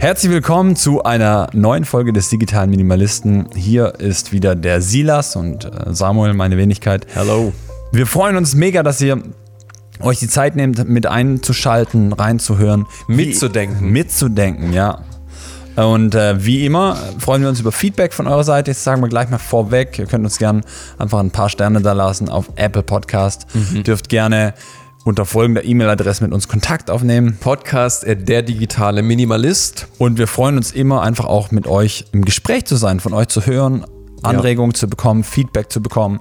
Herzlich willkommen zu einer neuen Folge des Digitalen Minimalisten. Hier ist wieder der Silas und äh, Samuel, meine Wenigkeit. Hello. Wir freuen uns mega, dass ihr euch die Zeit nehmt, mit einzuschalten, reinzuhören. Mitzudenken. Mitzudenken, ja. Und äh, wie immer freuen wir uns über Feedback von eurer Seite. Das sagen wir gleich mal vorweg. Ihr könnt uns gerne einfach ein paar Sterne da lassen auf Apple Podcast. Mhm. Dürft gerne unter folgender E-Mail-Adresse mit uns Kontakt aufnehmen. Podcast der digitale Minimalist. Und wir freuen uns immer einfach auch mit euch im Gespräch zu sein, von euch zu hören, Anregungen ja. zu bekommen, Feedback zu bekommen.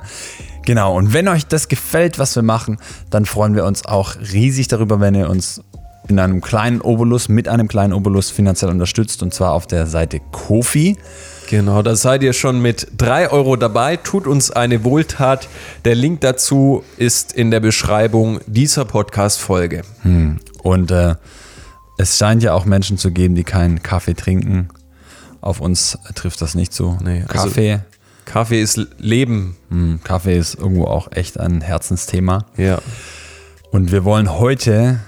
Genau, und wenn euch das gefällt, was wir machen, dann freuen wir uns auch riesig darüber, wenn ihr uns in einem kleinen Obolus, mit einem kleinen Obolus finanziell unterstützt und zwar auf der Seite Kofi. Genau, da seid ihr schon mit 3 Euro dabei. Tut uns eine Wohltat. Der Link dazu ist in der Beschreibung dieser Podcast-Folge. Hm. Und äh, es scheint ja auch Menschen zu geben, die keinen Kaffee trinken. Auf uns trifft das nicht so. Nee, also Kaffee. Also Kaffee ist Leben. Hm, Kaffee ist irgendwo auch echt ein Herzensthema. Ja. Und wir wollen heute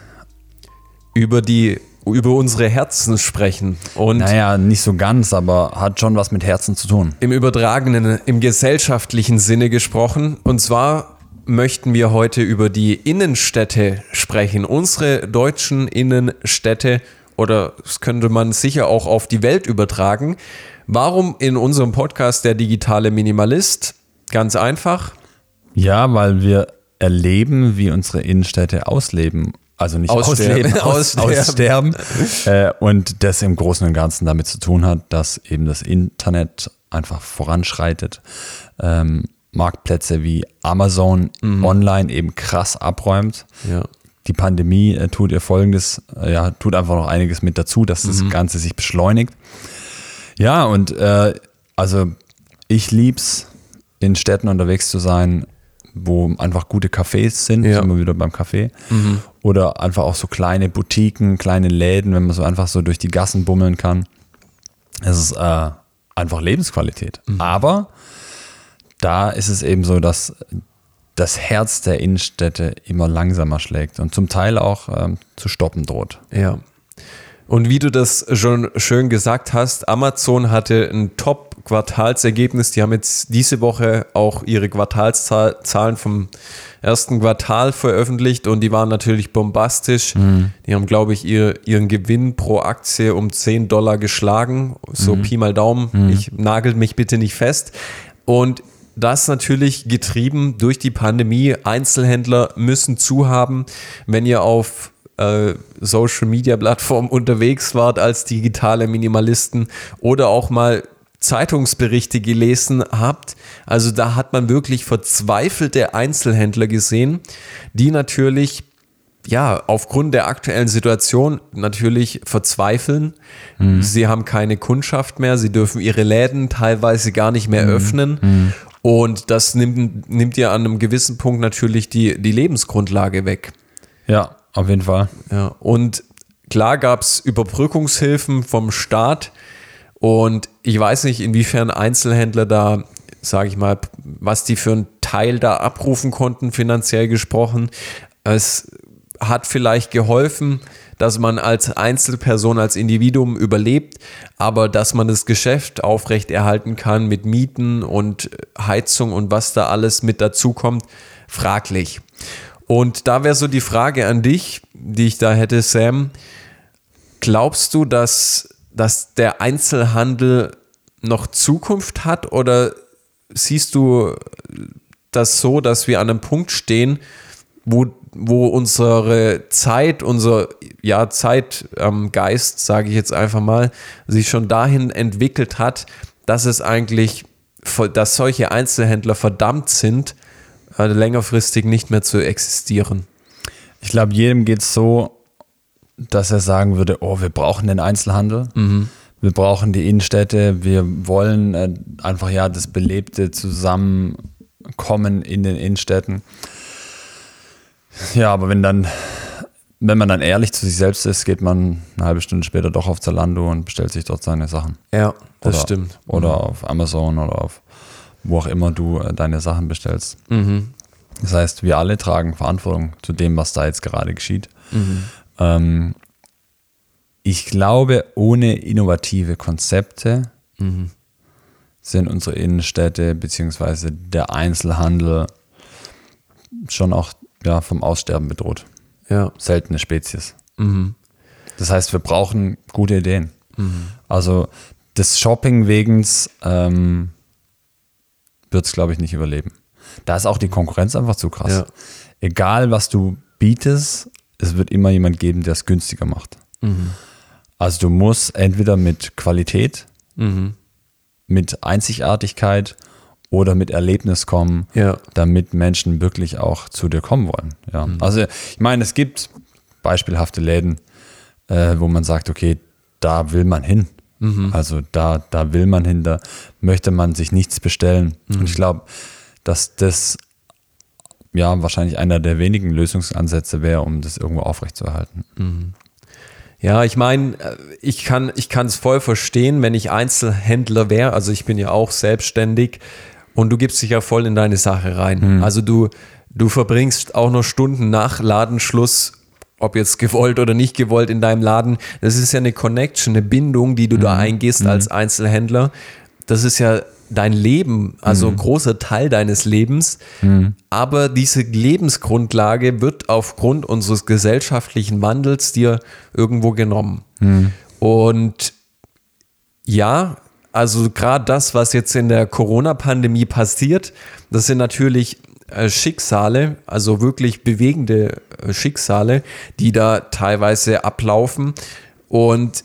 über die über unsere Herzen sprechen. Und naja, nicht so ganz, aber hat schon was mit Herzen zu tun. Im übertragenen, im gesellschaftlichen Sinne gesprochen. Und zwar möchten wir heute über die Innenstädte sprechen. Unsere deutschen Innenstädte oder das könnte man sicher auch auf die Welt übertragen. Warum in unserem Podcast der digitale Minimalist? Ganz einfach. Ja, weil wir erleben, wie unsere Innenstädte ausleben also nicht ausleben, aussterben, aussterben. äh, und das im Großen und Ganzen damit zu tun hat, dass eben das Internet einfach voranschreitet. Ähm, Marktplätze wie Amazon mhm. online eben krass abräumt. Ja. Die Pandemie äh, tut ihr folgendes, äh, ja, tut einfach noch einiges mit dazu, dass das mhm. Ganze sich beschleunigt. Ja, und äh, also ich lieb's, in Städten unterwegs zu sein, wo einfach gute Cafés sind, ja. sind wir wieder beim Café. Mhm. Oder einfach auch so kleine Boutiquen, kleine Läden, wenn man so einfach so durch die Gassen bummeln kann. Es ist äh, einfach Lebensqualität. Mhm. Aber da ist es eben so, dass das Herz der Innenstädte immer langsamer schlägt und zum Teil auch ähm, zu stoppen droht. Ja. Und wie du das schon schön gesagt hast, Amazon hatte ein Top-Quartalsergebnis. Die haben jetzt diese Woche auch ihre Quartalszahlen vom ersten Quartal veröffentlicht und die waren natürlich bombastisch. Mhm. Die haben, glaube ich, ihr, ihren Gewinn pro Aktie um 10 Dollar geschlagen. So mhm. Pi mal Daumen. Mhm. Ich nagel mich bitte nicht fest. Und das natürlich getrieben durch die Pandemie. Einzelhändler müssen zuhaben. Wenn ihr auf äh, Social Media Plattform unterwegs wart als digitale Minimalisten oder auch mal Zeitungsberichte gelesen habt. Also da hat man wirklich verzweifelte Einzelhändler gesehen, die natürlich ja, aufgrund der aktuellen Situation natürlich verzweifeln. Mhm. Sie haben keine Kundschaft mehr, sie dürfen ihre Läden teilweise gar nicht mehr mhm. öffnen. Mhm. Und das nimmt, nimmt ja an einem gewissen Punkt natürlich die, die Lebensgrundlage weg. Ja, auf jeden Fall. Ja, und klar gab es Überbrückungshilfen vom Staat. Und ich weiß nicht, inwiefern Einzelhändler da, sage ich mal, was die für einen Teil da abrufen konnten, finanziell gesprochen. Es hat vielleicht geholfen, dass man als Einzelperson, als Individuum überlebt, aber dass man das Geschäft aufrechterhalten kann mit Mieten und Heizung und was da alles mit dazukommt, fraglich. Und da wäre so die Frage an dich, die ich da hätte, Sam. Glaubst du, dass, dass der Einzelhandel noch Zukunft hat oder siehst du das so, dass wir an einem Punkt stehen, wo, wo unsere Zeit, unser ja, Zeitgeist, ähm, sage ich jetzt einfach mal, sich schon dahin entwickelt hat, dass es eigentlich, dass solche Einzelhändler verdammt sind, halt längerfristig nicht mehr zu existieren. Ich glaube, jedem geht es so, dass er sagen würde, oh, wir brauchen den Einzelhandel. Mhm. Wir brauchen die Innenstädte, wir wollen äh, einfach ja das belebte Zusammenkommen in den Innenstädten. Ja, aber wenn dann, wenn man dann ehrlich zu sich selbst ist, geht man eine halbe Stunde später doch auf Zalando und bestellt sich dort seine Sachen. Ja, das oder, stimmt. Oder mhm. auf Amazon oder auf wo auch immer du äh, deine Sachen bestellst. Mhm. Das heißt, wir alle tragen Verantwortung zu dem, was da jetzt gerade geschieht. Mhm. Ähm, ich glaube, ohne innovative Konzepte Mhm. sind unsere Innenstädte beziehungsweise der Einzelhandel schon auch ja, vom Aussterben bedroht. Ja. Seltene Spezies. Mhm. Das heißt, wir brauchen gute Ideen. Also des Shopping-Wegens ähm, wird es, glaube ich, nicht überleben. Da ist auch die Konkurrenz einfach zu krass. Ja. Egal, was du bietest, es wird immer jemand geben, der es günstiger macht. Also du musst entweder mit Qualität, Mhm. mit Einzigartigkeit oder mit Erlebnis kommen, Ja. damit Menschen wirklich auch zu dir kommen wollen. Ja. Also ich meine, es gibt beispielhafte Läden, äh, wo man sagt, okay, da will man hin. Also da, da will man hin, da möchte man sich nichts bestellen. Und ich glaube, dass das ja wahrscheinlich einer der wenigen Lösungsansätze wäre, um das irgendwo aufrechtzuerhalten. Ja, ich meine, äh, ich kann ich kann es voll verstehen, wenn ich Einzelhändler wäre. Also ich bin ja auch selbstständig und du gibst dich ja voll in deine Sache rein. Also du du verbringst auch noch Stunden nach Ladenschluss, ob jetzt gewollt oder nicht gewollt in deinem Laden. Das ist ja eine Connection, eine Bindung, die du da eingehst als Einzelhändler. Das ist ja dein Leben, also ein großer Teil deines Lebens. Aber diese Lebensgrundlage wird aufgrund unseres gesellschaftlichen Wandels dir irgendwo genommen. Und ja, also gerade das, was jetzt in der Corona-Pandemie passiert, das sind natürlich äh, Schicksale, also wirklich bewegende äh, Schicksale, die da teilweise ablaufen. Und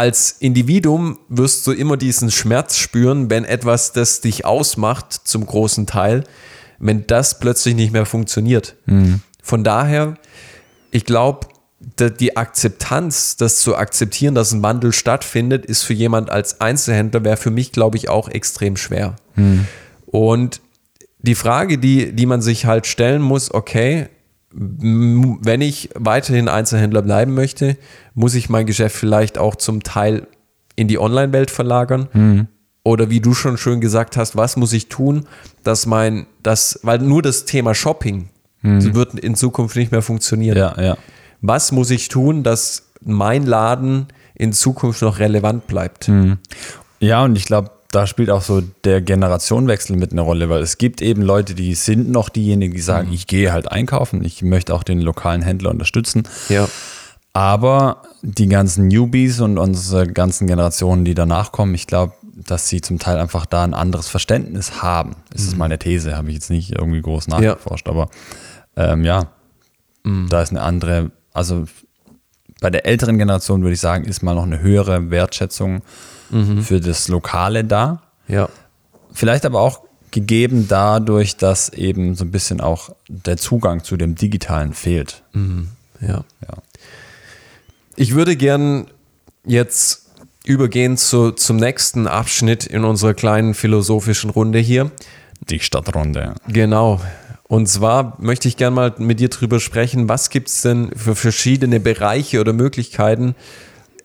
als Individuum wirst du immer diesen Schmerz spüren, wenn etwas, das dich ausmacht, zum großen Teil, wenn das plötzlich nicht mehr funktioniert. Von daher, ich glaube, die Akzeptanz, das zu akzeptieren, dass ein Wandel stattfindet, ist für jemand als Einzelhändler, wäre für mich, glaube ich, auch extrem schwer. Und die Frage, die, die man sich halt stellen muss, okay, wenn ich weiterhin Einzelhändler bleiben möchte, muss ich mein Geschäft vielleicht auch zum Teil in die Online-Welt verlagern? Oder wie du schon schön gesagt hast, was muss ich tun, dass mein, das, weil nur das Thema Shopping wird in Zukunft nicht mehr funktionieren. Ja, ja. Was muss ich tun, dass mein Laden in Zukunft noch relevant bleibt? Ja, und ich glaube, da spielt auch so der Generationenwechsel mit eine Rolle, weil es gibt eben Leute, die sind noch diejenigen, die sagen, ich gehe halt einkaufen, ich möchte auch den lokalen Händler unterstützen. Ja. Aber die ganzen Newbies und unsere ganzen Generationen, die danach kommen, ich glaube, dass sie zum Teil einfach da ein anderes Verständnis haben. Das ist meine These, habe ich jetzt nicht irgendwie groß nachgeforscht, aber ähm, ja, da ist eine andere, also bei der älteren Generation würde ich sagen, ist mal noch eine höhere Wertschätzung für das Lokale da. Ja. Vielleicht aber auch gegeben dadurch, dass eben so ein bisschen auch der Zugang zu dem Digitalen fehlt. Ja. Ja. Ich würde gern jetzt übergehen zu, zum nächsten Abschnitt in unserer kleinen philosophischen Runde hier. Die Stadtrunde. Genau. Und zwar möchte ich gern mal mit dir drüber sprechen, was gibt es denn für verschiedene Bereiche oder Möglichkeiten,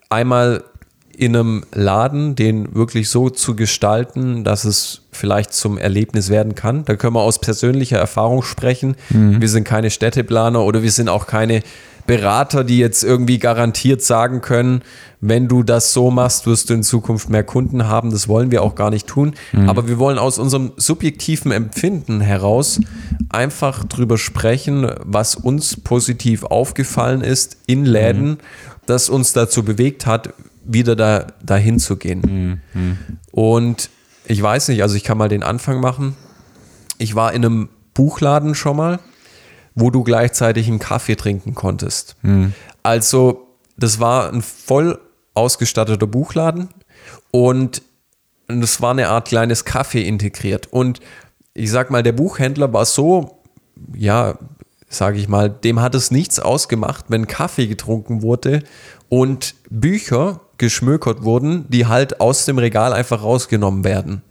einmal in einem Laden den wirklich so zu gestalten, dass es vielleicht zum Erlebnis werden kann. Da können wir aus persönlicher Erfahrung sprechen. Wir sind keine Städteplaner oder wir sind auch keine Berater, die jetzt irgendwie garantiert sagen können, wenn du das so machst, wirst du in Zukunft mehr Kunden haben. Das wollen wir auch gar nicht tun. Aber wir wollen aus unserem subjektiven Empfinden heraus einfach drüber sprechen, was uns positiv aufgefallen ist in Läden, das uns dazu bewegt hat, wieder da, dahin zu gehen. Und ich weiß nicht, also ich kann mal den Anfang machen. Ich war in einem Buchladen schon mal, wo du gleichzeitig einen Kaffee trinken konntest. Also, das war ein voll ausgestatteter Buchladen und es war eine Art kleines Kaffee integriert. Und ich sag mal, der Buchhändler war so, ja, sage ich mal, dem hat es nichts ausgemacht, wenn Kaffee getrunken wurde und Bücher geschmökert wurden, die halt aus dem Regal einfach rausgenommen werden.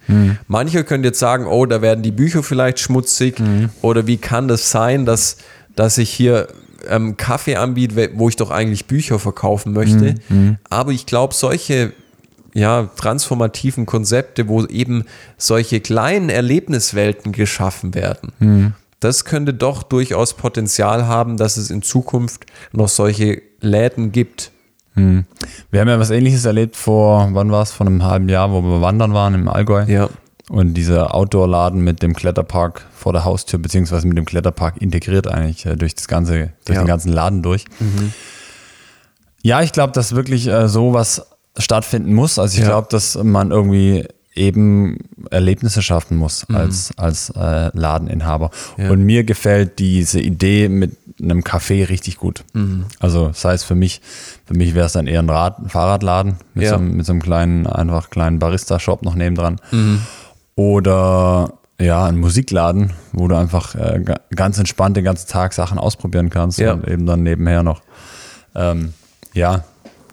Manche können jetzt sagen, oh, da werden die Bücher vielleicht schmutzig oder wie kann das sein, dass, dass ich hier ähm, Kaffee anbiete, wo ich doch eigentlich Bücher verkaufen möchte. Aber ich glaube, solche ja, transformativen Konzepte, wo eben solche kleinen Erlebniswelten geschaffen werden. Das könnte doch durchaus Potenzial haben, dass es in Zukunft noch solche Läden gibt. Hm. Wir haben ja was ähnliches erlebt vor, wann war es, vor einem halben Jahr, wo wir wandern waren im Allgäu. Ja. Und dieser Outdoor-Laden mit dem Kletterpark vor der Haustür, beziehungsweise mit dem Kletterpark integriert eigentlich äh, durch das ganze, durch Ja. den ganzen Laden durch. Ja, ich glaube, dass wirklich äh, sowas stattfinden muss. Also ich Ja. glaube, dass man irgendwie eben Erlebnisse schaffen muss als, als äh, Ladeninhaber. Ja. Und mir gefällt diese Idee mit einem Café richtig gut. Also das heißt für mich, für mich wäre es dann eher ein, Rad, ein Fahrradladen mit, Ja. so, einem- mit so einem kleinen, einfach kleinen Barista-Shop noch nebendran. Oder ja, ein Musikladen, wo du einfach äh, ga- ganz entspannt den ganzen Tag Sachen ausprobieren kannst Ja. und eben dann nebenher noch ähm, ja,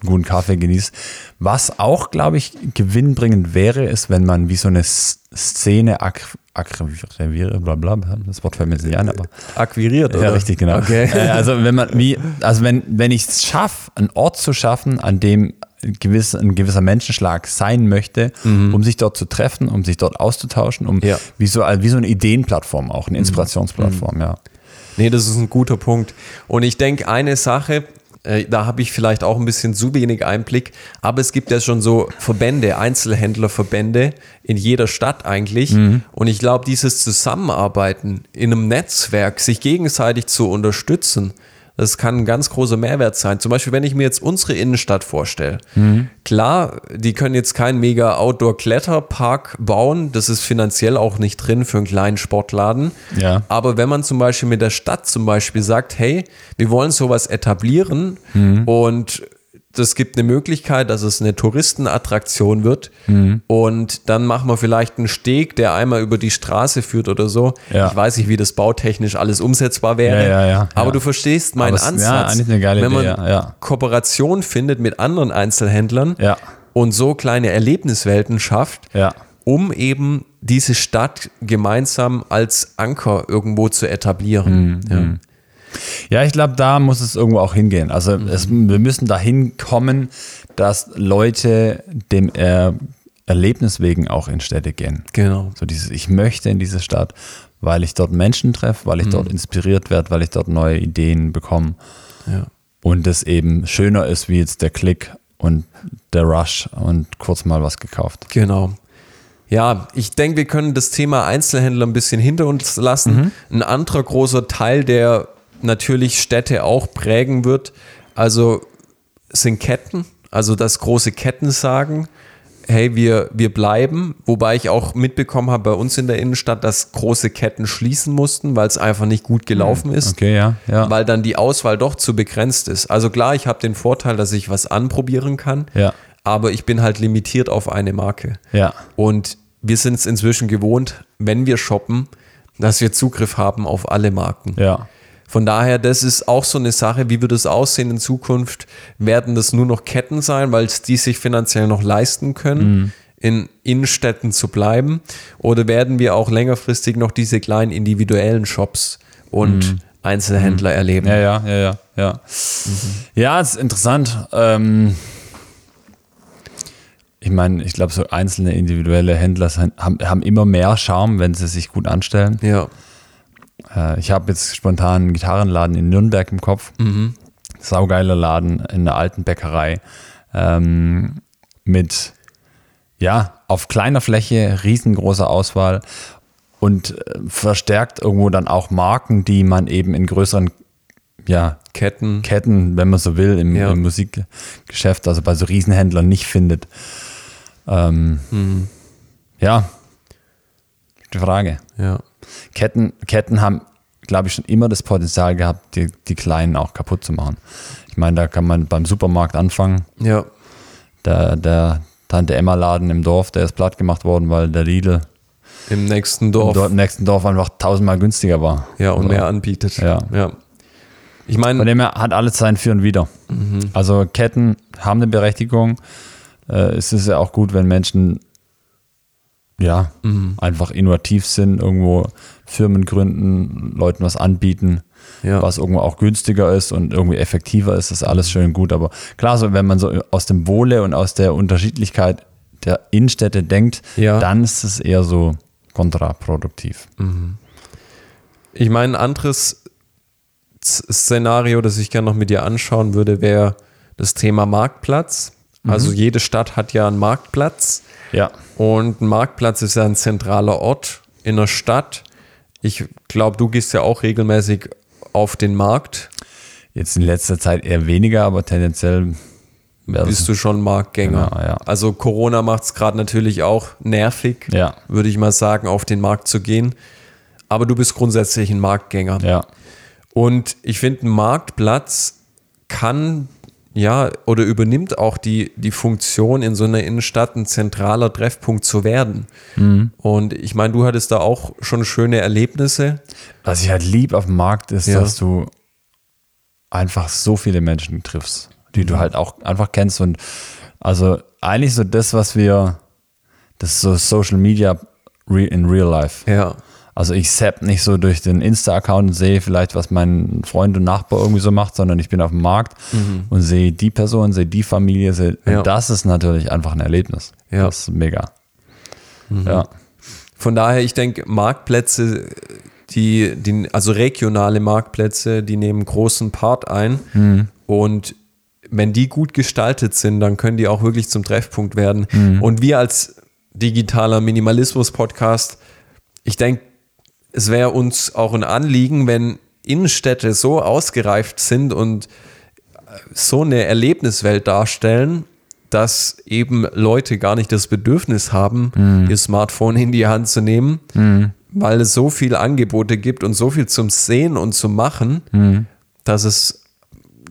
guten Kaffee genießt. Was auch, glaube ich, gewinnbringend wäre, ist, wenn man wie so eine Szene ak akquiriere, bla bla, das Wort fällt mir jetzt nicht ein, aber Akquiriert, ja, oder? richtig, genau. Okay. Äh, also wenn man wie, also wenn, wenn ich es schaffe, einen Ort zu schaffen, an dem gewiss, ein gewisser Menschenschlag sein möchte, um sich dort zu treffen, um sich dort auszutauschen, um Mhm. Ja. wie, so, wie so eine Ideenplattform auch, eine Inspirationsplattform, ja. Nee, das ist ein guter Punkt. Und ich denke, eine Sache, äh, da habe ich vielleicht auch ein bisschen zu wenig Einblick, aber es gibt ja schon so Verbände, Einzelhändlerverbände in jeder Stadt eigentlich. Und ich glaube, dieses Zusammenarbeiten in einem Netzwerk, sich gegenseitig zu unterstützen, das kann ein ganz großer Mehrwert sein. Zum Beispiel, wenn ich mir jetzt unsere Innenstadt vorstelle. Klar, die können jetzt keinen mega Outdoor-Kletterpark bauen. Das ist finanziell auch nicht drin für einen kleinen Sportladen. Ja. Aber wenn man zum Beispiel mit der Stadt zum Beispiel sagt, hey, wir wollen sowas etablieren und das gibt eine Möglichkeit, dass es eine Touristenattraktion wird und dann machen wir vielleicht einen Steg, der einmal über die Straße führt oder so. Ja. Ich weiß nicht, wie das bautechnisch alles umsetzbar wäre, Ja, ja, ja, aber ja. du verstehst meinen es- ja, Ansatz. eigentlich eine geile wenn man Idee, ja, ja. Kooperation findet mit anderen Einzelhändlern Ja. und so kleine Erlebniswelten schafft, Ja. um eben diese Stadt gemeinsam als Anker irgendwo zu etablieren. ja. Ja, ich glaube, da muss es irgendwo auch hingehen. Also es, wir müssen dahin kommen, dass Leute dem äh, Erlebnis wegen auch in Städte gehen. Genau. So dieses, ich möchte in diese Stadt, weil ich dort Menschen treffe, weil ich dort inspiriert werde, weil ich dort neue Ideen bekomme. Ja. Und es eben schöner ist wie jetzt der Klick und der Rush und kurz mal was gekauft. Genau. Ja, ich denke, wir können das Thema Einzelhändler ein bisschen hinter uns lassen. Ein anderer großer Teil, der natürlich Städte auch prägen wird, also sind Ketten, also dass große Ketten sagen, hey, wir, wir bleiben, wobei ich auch mitbekommen habe bei uns in der Innenstadt, dass große Ketten schließen mussten, weil es einfach nicht gut gelaufen ist. Okay, ja, ja. weil dann die Auswahl doch zu begrenzt ist. Also klar, ich habe den Vorteil, dass ich was anprobieren kann, Ja. aber ich bin halt limitiert auf eine Marke. Ja. Und wir sind es inzwischen gewohnt, wenn wir shoppen, dass wir Zugriff haben auf alle Marken. Ja. Von daher, das ist auch so eine Sache, wie wird es aussehen in Zukunft? Werden das nur noch Ketten sein, weil es die sich finanziell noch leisten können, in Innenstädten zu bleiben? Oder werden wir auch längerfristig noch diese kleinen individuellen Shops und Einzelhändler erleben? Ja, ja, ja, ja, ja. Ja, es ist interessant. Ähm, ich meine, ich glaube, so einzelne individuelle Händler haben, haben immer mehr Charme, wenn sie sich gut anstellen. Ja, Äh, ich habe jetzt spontan einen Gitarrenladen in Nürnberg im Kopf. Saugeiler Laden in der alten Bäckerei. Ähm, mit, ja, auf kleiner Fläche, riesengroßer Auswahl und äh, verstärkt irgendwo dann auch Marken, die man eben in größeren, ja, Ketten. Ketten, wenn man so will, im, Ja. im Musikgeschäft, also bei so Riesenhändlern nicht findet. Ähm, Mhm. Ja, die Frage. Ja. Ketten, Ketten haben, glaube ich, schon immer das Potenzial gehabt, die, die Kleinen auch kaputt zu machen. Ich meine, da kann man beim Supermarkt anfangen. Ja. Der, der Tante Emma Laden im Dorf, der ist platt gemacht worden, weil der Lidl Im nächsten Dorf. Dor- im nächsten Dorf einfach tausendmal günstiger war. Ja, und Oder- mehr anbietet. Ja. ja. Ich Von meine, dem her hat alles sein Für und Wider. Also Ketten haben eine Berechtigung. Äh, es ist ja auch gut, wenn Menschen ja einfach innovativ sind, irgendwo Firmen gründen, Leuten was anbieten, Ja. was irgendwo auch günstiger ist und irgendwie effektiver ist, ist alles schön und gut. Aber klar, so wenn man so aus dem Wohle und aus der Unterschiedlichkeit der Innenstädte denkt, Ja. dann ist es eher so kontraproduktiv. ich meine, ein anderes Szenario, das ich gerne noch mit dir anschauen würde, wäre das Thema Marktplatz. Also jede Stadt hat ja einen Marktplatz. Ja. Und ein Marktplatz ist ja ein zentraler Ort in der Stadt. Ich glaube, du gehst ja auch regelmäßig auf den Markt. Jetzt in letzter Zeit eher weniger, aber tendenziell Bist du schon Marktgänger? Genau, ja. Also Corona macht es gerade natürlich auch nervig, Ja. würde ich mal sagen, auf den Markt zu gehen. Aber du bist grundsätzlich ein Marktgänger. Ja. Und ich finde, ein Marktplatz kann ja oder übernimmt auch die, die Funktion in so einer Innenstadt ein zentraler Treffpunkt zu werden. Mhm. Und ich meine, du hattest da auch schon schöne Erlebnisse. Was ich halt lieb auf dem Markt ist, Ja. dass du einfach so viele Menschen triffst, die du halt auch einfach kennst. Und also eigentlich so das, was wir, das ist so Social Media in real life. Ja. Also ich zapp nicht so durch den Insta-Account und sehe vielleicht, was mein Freund und Nachbar irgendwie so macht, sondern ich bin auf dem Markt und sehe die Person, sehe die Familie. Sehe, Ja. Und das ist natürlich einfach ein Erlebnis. Ja. Das ist mega. Ja. Von daher, ich denke, Marktplätze, die, die, also regionale Marktplätze, die nehmen großen Part ein. Mhm. Und wenn die gut gestaltet sind, dann können die auch wirklich zum Treffpunkt werden. Mhm. Und wir als digitaler Minimalismus-Podcast, ich denke, es wäre uns auch ein Anliegen, wenn Innenstädte so ausgereift sind und so eine Erlebniswelt darstellen, dass eben Leute gar nicht das Bedürfnis haben, ihr Smartphone in die Hand zu nehmen, weil es so viele Angebote gibt und so viel zum Sehen und zum Machen, dass es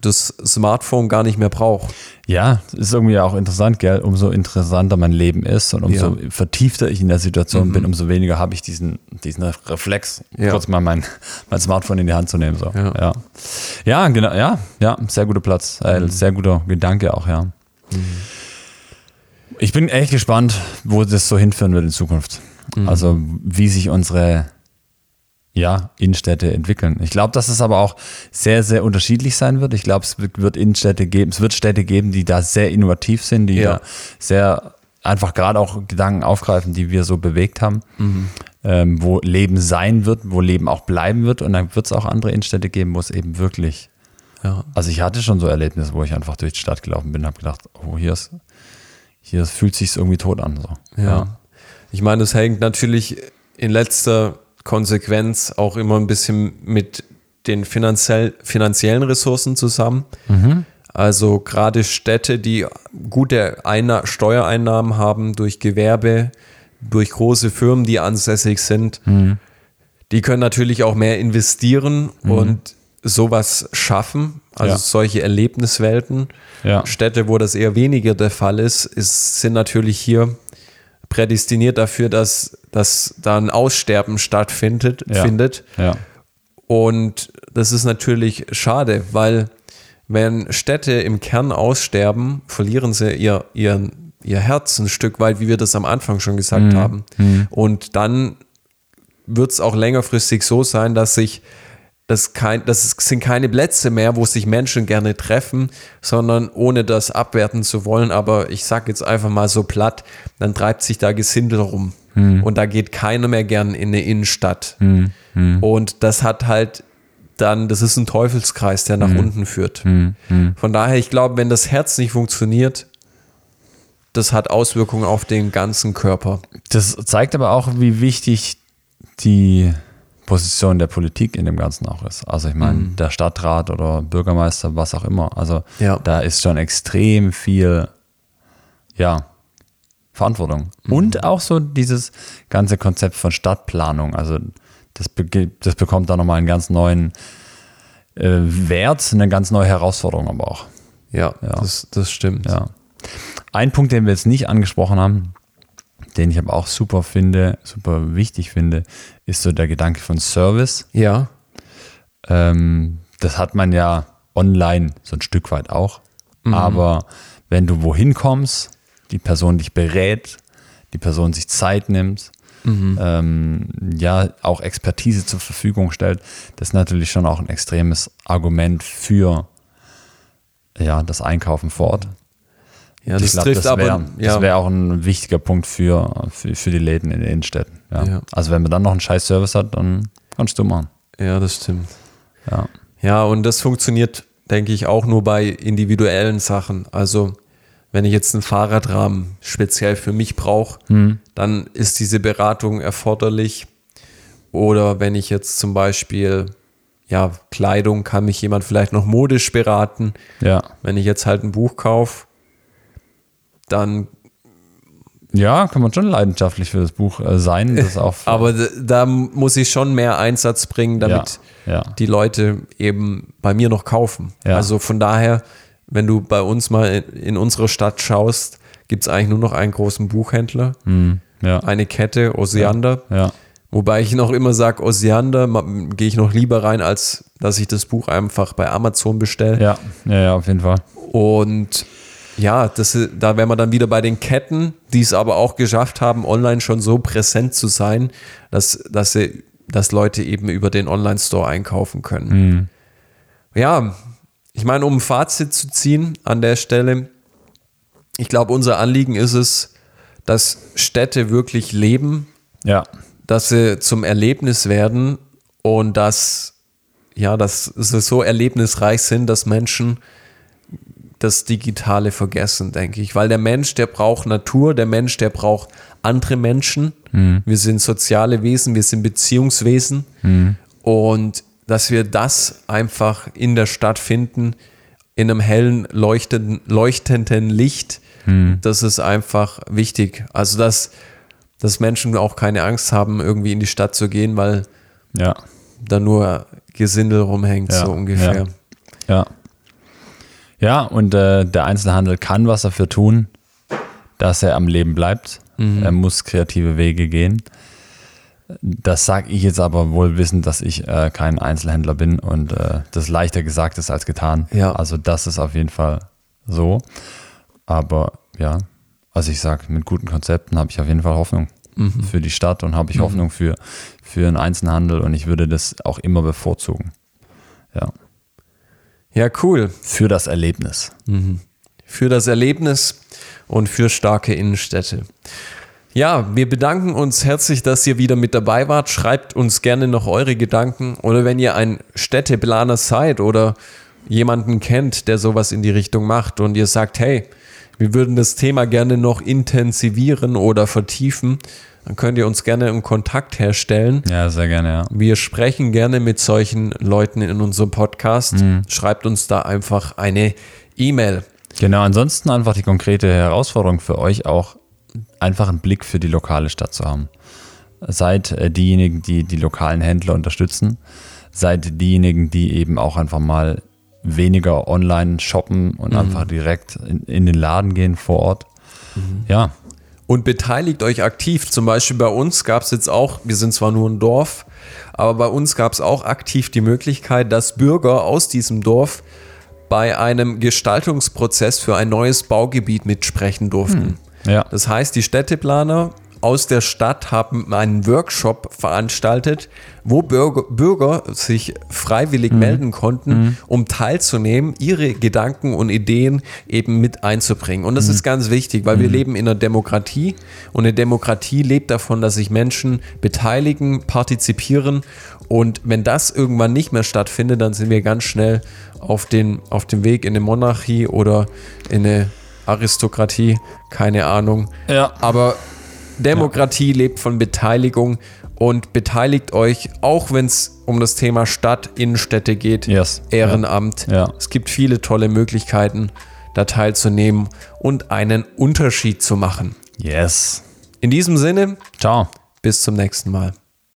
das Smartphone gar nicht mehr braucht. Ja, ist irgendwie auch interessant, gell? Umso interessanter mein Leben ist und umso Ja. vertiefter ich in der Situation bin, umso weniger habe ich diesen, diesen Reflex, Ja. kurz mal mein, mein Smartphone in die Hand zu nehmen. So. Ja. Ja. ja, genau, ja, ja, sehr guter Platz, äh, sehr guter Gedanke auch, ja. Ich bin echt gespannt, wo das so hinführen wird in Zukunft. Also, wie sich unsere ja, Innenstädte entwickeln. Ich glaube, dass es aber auch sehr, sehr unterschiedlich sein wird. Ich glaube, es wird, Innenstädte geben, es wird Städte geben, die da sehr innovativ sind, die Ja. da sehr einfach gerade auch Gedanken aufgreifen, die wir so bewegt haben, ähm, wo Leben sein wird, wo Leben auch bleiben wird. Und dann wird es auch andere Innenstädte geben, wo es eben wirklich. Ja. Also ich hatte schon so Erlebnisse, wo ich einfach durch die Stadt gelaufen bin und habe gedacht, oh, hier ist, hier fühlt sich irgendwie tot an. So. Ja. Ich meine, das hängt natürlich in letzter Konsequenz auch immer ein bisschen mit den finanziell, finanziellen Ressourcen zusammen. Also gerade Städte, die gute Einna Steuereinnahmen haben durch Gewerbe, durch große Firmen, die ansässig sind, die können natürlich auch mehr investieren und sowas schaffen. Also Ja. solche Erlebniswelten. Ja. Städte, wo das eher weniger der Fall ist, ist sind natürlich hier prädestiniert dafür, dass, dass da ein Aussterben stattfindet. Ja. Findet. Ja. Und das ist natürlich schade, weil wenn Städte im Kern aussterben, verlieren sie ihr, ihr, ihr Herz ein Stück weit, wie wir das am Anfang schon gesagt haben. Und dann wird es auch längerfristig so sein, dass sich das, kein, das sind keine Plätze mehr, wo sich Menschen gerne treffen, sondern ohne das abwerten zu wollen. Aber ich sage jetzt einfach mal so platt, dann treibt sich da Gesindel rum. Und da geht keiner mehr gern in eine Innenstadt. Und das hat halt dann, das ist ein Teufelskreis, der nach unten führt. Von daher, ich glaube, wenn das Herz nicht funktioniert, das hat Auswirkungen auf den ganzen Körper. Das zeigt aber auch, wie wichtig die Position der Politik in dem Ganzen auch ist. Also ich meine, der Stadtrat oder Bürgermeister, was auch immer. Also Ja. da ist schon extrem viel, ja, Verantwortung. Und auch so dieses ganze Konzept von Stadtplanung. Also das, das bekommt da nochmal einen ganz neuen äh, Wert, eine ganz neue Herausforderung aber auch. Ja, Ja. Das, das stimmt. Ja. Ein Punkt, den wir jetzt nicht angesprochen haben, den ich aber auch super finde, super wichtig finde, ist so der Gedanke von Service. ja. Ähm, das hat man ja online so ein Stück weit auch. Aber wenn du wohin kommst, die Person dich berät, die Person sich Zeit nimmt, ähm, ja, auch Expertise zur Verfügung stellt, das ist natürlich schon auch ein extremes Argument für ja, das Einkaufen vor Ort. Ja, das glaub, trifft das aber. wär, ja. Das wäre auch ein wichtiger Punkt für, für, für die Läden in den Innenstädten. Ja. Ja. Also wenn man dann noch einen scheiß Service hat, dann kannst du machen. ja, das stimmt. Ja. Ja, und das funktioniert denke ich, auch nur bei individuellen Sachen. Also wenn ich jetzt einen Fahrradrahmen speziell für mich brauche, dann ist diese Beratung erforderlich. Oder wenn ich jetzt zum Beispiel, ja, Kleidung, kann mich jemand vielleicht noch modisch beraten. Ja. Wenn ich jetzt halt ein Buch kaufe, dann, Ja, kann man schon leidenschaftlich für das Buch äh, sein. Das auch aber da muss ich schon mehr Einsatz bringen, damit Ja, ja. die Leute eben bei mir noch kaufen. Ja. Also von daher, wenn du bei uns mal in, in unserer Stadt schaust, gibt es eigentlich nur noch einen großen Buchhändler, ja, eine Kette, Osiander. Wobei ich noch immer sage, Osiander gehe ich noch lieber rein, als dass ich das Buch einfach bei Amazon bestelle. ja, ja, ja, auf jeden Fall. Und ja, das, da wären wir dann wieder bei den Ketten, die es aber auch geschafft haben, online schon so präsent zu sein, dass, dass, sie, dass Leute eben über den Online-Store einkaufen können. Ja, ich meine, um ein Fazit zu ziehen an der Stelle, ich glaube, unser Anliegen ist es, dass Städte wirklich leben, Ja, dass sie zum Erlebnis werden und dass, ja, dass sie so erlebnisreich sind, dass Menschen das Digitale vergessen, denke ich. Weil der Mensch, der braucht Natur, der Mensch, der braucht andere Menschen. Wir sind soziale Wesen, wir sind Beziehungswesen. Und dass wir das einfach in der Stadt finden, in einem hellen, leuchtenden, leuchtenden Licht, das ist einfach wichtig. Also, dass, dass Menschen auch keine Angst haben, irgendwie in die Stadt zu gehen, weil ja, da nur Gesindel rumhängt, Ja, so ungefähr. ja. ja. Ja, und äh, der Einzelhandel kann was dafür tun, dass er am Leben bleibt. Er muss kreative Wege gehen. Das sage ich jetzt aber wohl wissend, dass ich äh, kein Einzelhändler bin und äh, das leichter gesagt ist als getan. Ja. Also das ist auf jeden Fall so. Aber ja, also ich sage, mit guten Konzepten habe ich auf jeden Fall Hoffnung für die Stadt und habe ich Hoffnung für, für einen Einzelhandel und ich würde das auch immer bevorzugen. Ja. Ja, cool. Für das Erlebnis. für das Erlebnis und für starke Innenstädte. Ja, wir bedanken uns herzlich, dass ihr wieder mit dabei wart. Schreibt uns gerne noch eure Gedanken oder wenn ihr ein Städteplaner seid oder jemanden kennt, der sowas in die Richtung macht und ihr sagt, hey, wir würden das Thema gerne noch intensivieren oder vertiefen, dann könnt ihr uns gerne einen Kontakt herstellen. Ja, sehr gerne, ja. Wir sprechen gerne mit solchen Leuten in unserem Podcast. Schreibt uns da einfach eine E-Mail. Genau, ansonsten einfach die konkrete Herausforderung für euch auch, einfach einen Blick für die lokale Stadt zu haben. Seid äh, diejenigen, die die lokalen Händler unterstützen. Seid diejenigen, die eben auch einfach mal weniger online shoppen und einfach direkt in, in den Laden gehen vor Ort. Ja, Und beteiligt euch aktiv. Zum Beispiel bei uns gab es jetzt auch, wir sind zwar nur ein Dorf, aber bei uns gab es auch aktiv die Möglichkeit, dass Bürger aus diesem Dorf bei einem Gestaltungsprozess für ein neues Baugebiet mitsprechen durften. ja, Das heißt, die Städteplaner aus der Stadt haben einen Workshop veranstaltet, wo Bürger, Bürger sich freiwillig melden konnten, um teilzunehmen, ihre Gedanken und Ideen eben mit einzubringen. Und das ist ganz wichtig, weil wir leben in einer Demokratie und eine Demokratie lebt davon, dass sich Menschen beteiligen, partizipieren. Und wenn das irgendwann nicht mehr stattfindet, dann sind wir ganz schnell auf, den, auf dem Weg in eine Monarchie oder in eine Aristokratie, keine Ahnung. Ja. Aber Demokratie lebt von Beteiligung und beteiligt euch, auch wenn es um das Thema Stadt, Innenstädte geht, Yes. Ehrenamt. Ja. Ja. Es gibt viele tolle Möglichkeiten, da teilzunehmen und einen Unterschied zu machen. yes. In diesem Sinne, Ciao. bis zum nächsten Mal.